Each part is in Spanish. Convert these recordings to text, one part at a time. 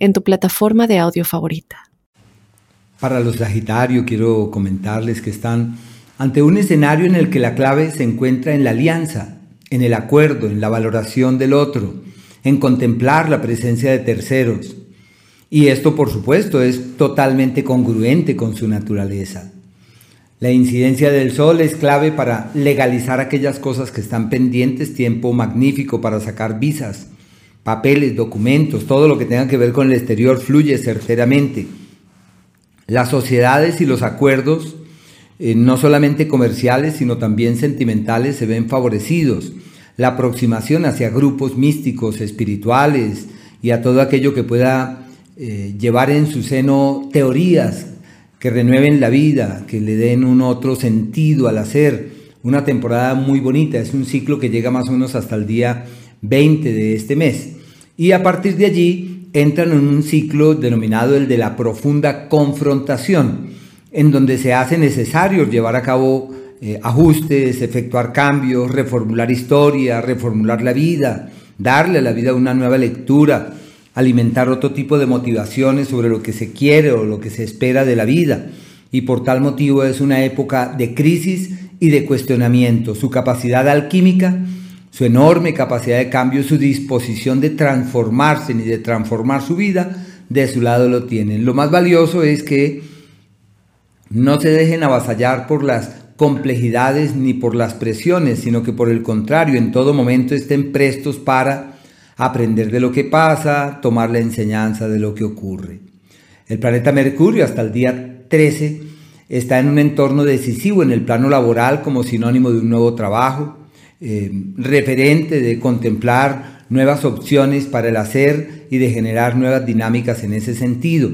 en tu plataforma de audio favorita. Para los Sagitario quiero comentarles que están ante un escenario en el que la clave se encuentra en la alianza, en el acuerdo, en la valoración del otro, en contemplar la presencia de terceros. Y esto, por supuesto, es totalmente congruente con su naturaleza. La incidencia del sol es clave para legalizar aquellas cosas que están pendientes, tiempo magnífico para sacar visas, papeles, documentos, todo lo que tenga que ver con el exterior fluye certeramente. Las sociedades y los acuerdos, eh, no solamente comerciales, sino también sentimentales, se ven favorecidos. La aproximación hacia grupos místicos, espirituales y a todo aquello que pueda eh, llevar en su seno teorías que renueven la vida, que le den un otro sentido al hacer. Una temporada muy bonita, es un ciclo que llega más o menos hasta el día 20 de este mes. Y a partir de allí entran en un ciclo denominado el de la profunda confrontación, en donde se hace necesario llevar a cabo eh, ajustes, efectuar cambios, reformular historia, reformular la vida, darle a la vida una nueva lectura, alimentar otro tipo de motivaciones sobre lo que se quiere o lo que se espera de la vida. Y por tal motivo es una época de crisis y de cuestionamiento. Su capacidad alquímica su enorme capacidad de cambio, su disposición de transformarse ni de transformar su vida, de su lado lo tienen. Lo más valioso es que no se dejen avasallar por las complejidades ni por las presiones, sino que por el contrario, en todo momento estén prestos para aprender de lo que pasa, tomar la enseñanza de lo que ocurre. El planeta Mercurio hasta el día 13 está en un entorno decisivo en el plano laboral como sinónimo de un nuevo trabajo, eh, referente de contemplar nuevas opciones para el hacer y de generar nuevas dinámicas en ese sentido.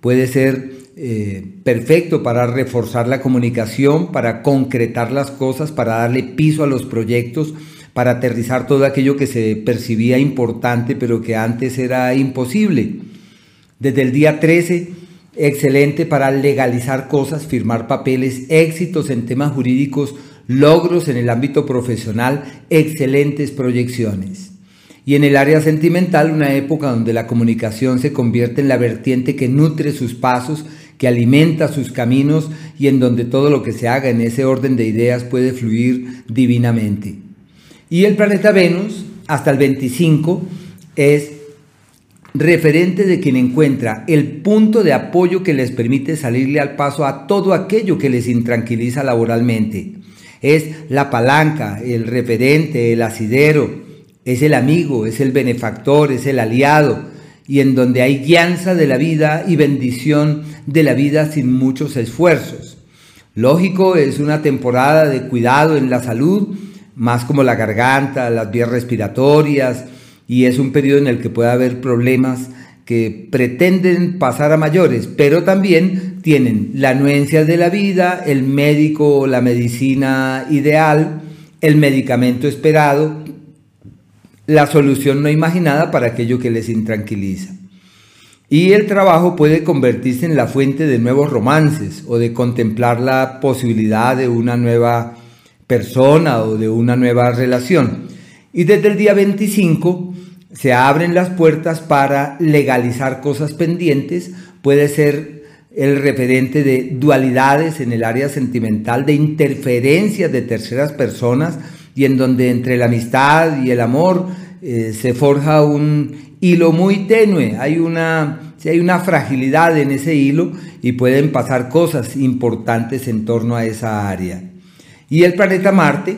Puede ser eh, perfecto para reforzar la comunicación, para concretar las cosas, para darle piso a los proyectos, para aterrizar todo aquello que se percibía importante pero que antes era imposible. Desde el día 13, excelente para legalizar cosas, firmar papeles, éxitos en temas jurídicos logros en el ámbito profesional, excelentes proyecciones. Y en el área sentimental, una época donde la comunicación se convierte en la vertiente que nutre sus pasos, que alimenta sus caminos y en donde todo lo que se haga en ese orden de ideas puede fluir divinamente. Y el planeta Venus, hasta el 25, es referente de quien encuentra el punto de apoyo que les permite salirle al paso a todo aquello que les intranquiliza laboralmente es la palanca, el referente, el asidero, es el amigo, es el benefactor, es el aliado, y en donde hay guianza de la vida y bendición de la vida sin muchos esfuerzos. Lógico, es una temporada de cuidado en la salud, más como la garganta, las vías respiratorias, y es un periodo en el que puede haber problemas que pretenden pasar a mayores, pero también tienen la anuencia de la vida, el médico o la medicina ideal, el medicamento esperado, la solución no imaginada para aquello que les intranquiliza. Y el trabajo puede convertirse en la fuente de nuevos romances o de contemplar la posibilidad de una nueva persona o de una nueva relación. Y desde el día 25 se abren las puertas para legalizar cosas pendientes, puede ser el referente de dualidades en el área sentimental, de interferencias de terceras personas y en donde entre la amistad y el amor eh, se forja un hilo muy tenue, hay una, hay una fragilidad en ese hilo y pueden pasar cosas importantes en torno a esa área. Y el planeta Marte,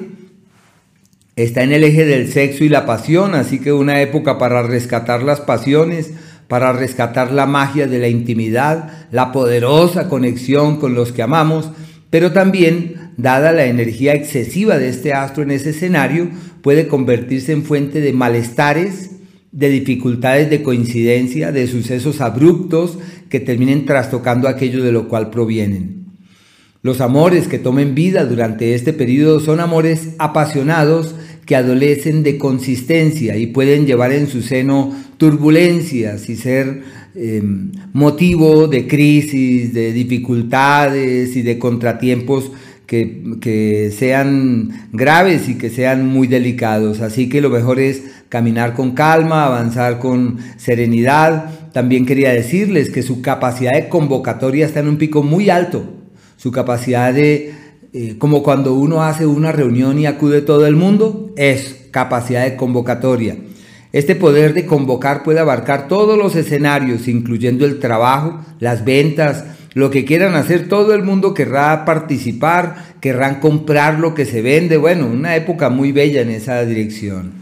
está en el eje del sexo y la pasión, así que una época para rescatar las pasiones, para rescatar la magia de la intimidad, la poderosa conexión con los que amamos, pero también, dada la energía excesiva de este astro en ese escenario, puede convertirse en fuente de malestares, de dificultades de coincidencia, de sucesos abruptos que terminen trastocando aquello de lo cual provienen. Los amores que tomen vida durante este periodo son amores apasionados que adolecen de consistencia y pueden llevar en su seno turbulencias y ser em, motivo de crisis, de dificultades y de contratiempos que, que, sean graves y que sean muy delicados. Así que lo mejor es caminar con calma, avanzar con serenidad. También quería decirles que su capacidad de convocatoria está en un pico muy alto. Su capacidad de eh, como cuando uno hace una reunión y acude todo el mundo, es capacidad de convocatoria. Este poder de convocar puede abarcar todos los escenarios, incluyendo el trabajo, las ventas, lo que quieran hacer, todo el mundo querrá participar, querrán comprar lo que se vende. Bueno, una época muy bella en esa dirección.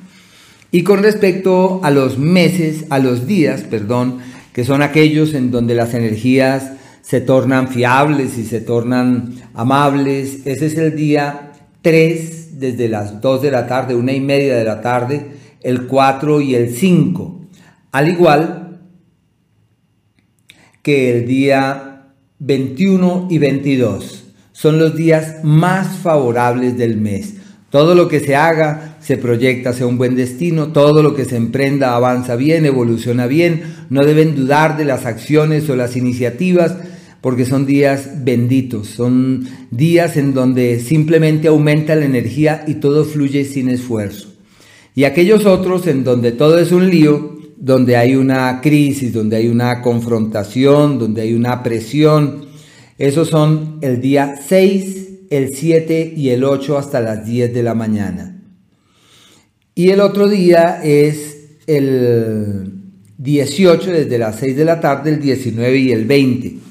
Y con respecto a los meses, a los días, perdón, que son aquellos en donde las energías se tornan fiables y se tornan amables. Ese es el día 3 desde las 2 de la tarde, una y media de la tarde, el 4 y el 5. Al igual que el día 21 y 22. Son los días más favorables del mes. Todo lo que se haga se proyecta hacia un buen destino, todo lo que se emprenda avanza bien, evoluciona bien, no deben dudar de las acciones o las iniciativas porque son días benditos, son días en donde simplemente aumenta la energía y todo fluye sin esfuerzo. Y aquellos otros en donde todo es un lío, donde hay una crisis, donde hay una confrontación, donde hay una presión, esos son el día 6, el 7 y el 8 hasta las 10 de la mañana. Y el otro día es el 18 desde las 6 de la tarde, el 19 y el 20.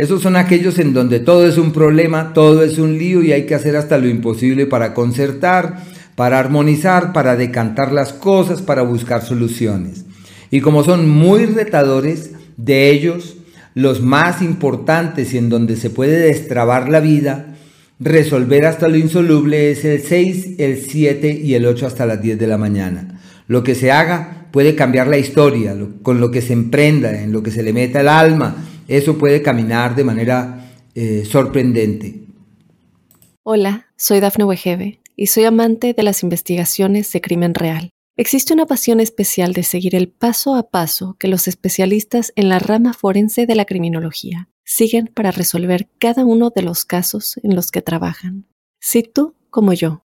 Esos son aquellos en donde todo es un problema, todo es un lío y hay que hacer hasta lo imposible para concertar, para armonizar, para decantar las cosas, para buscar soluciones. Y como son muy retadores, de ellos, los más importantes y en donde se puede destrabar la vida, resolver hasta lo insoluble es el 6, el 7 y el 8 hasta las 10 de la mañana. Lo que se haga puede cambiar la historia, con lo que se emprenda, en lo que se le meta el alma, eso puede caminar de manera eh, sorprendente. Hola, soy Dafne Wegebe y soy amante de las investigaciones de crimen real. Existe una pasión especial de seguir el paso a paso que los especialistas en la rama forense de la criminología siguen para resolver cada uno de los casos en los que trabajan. Si tú, como yo,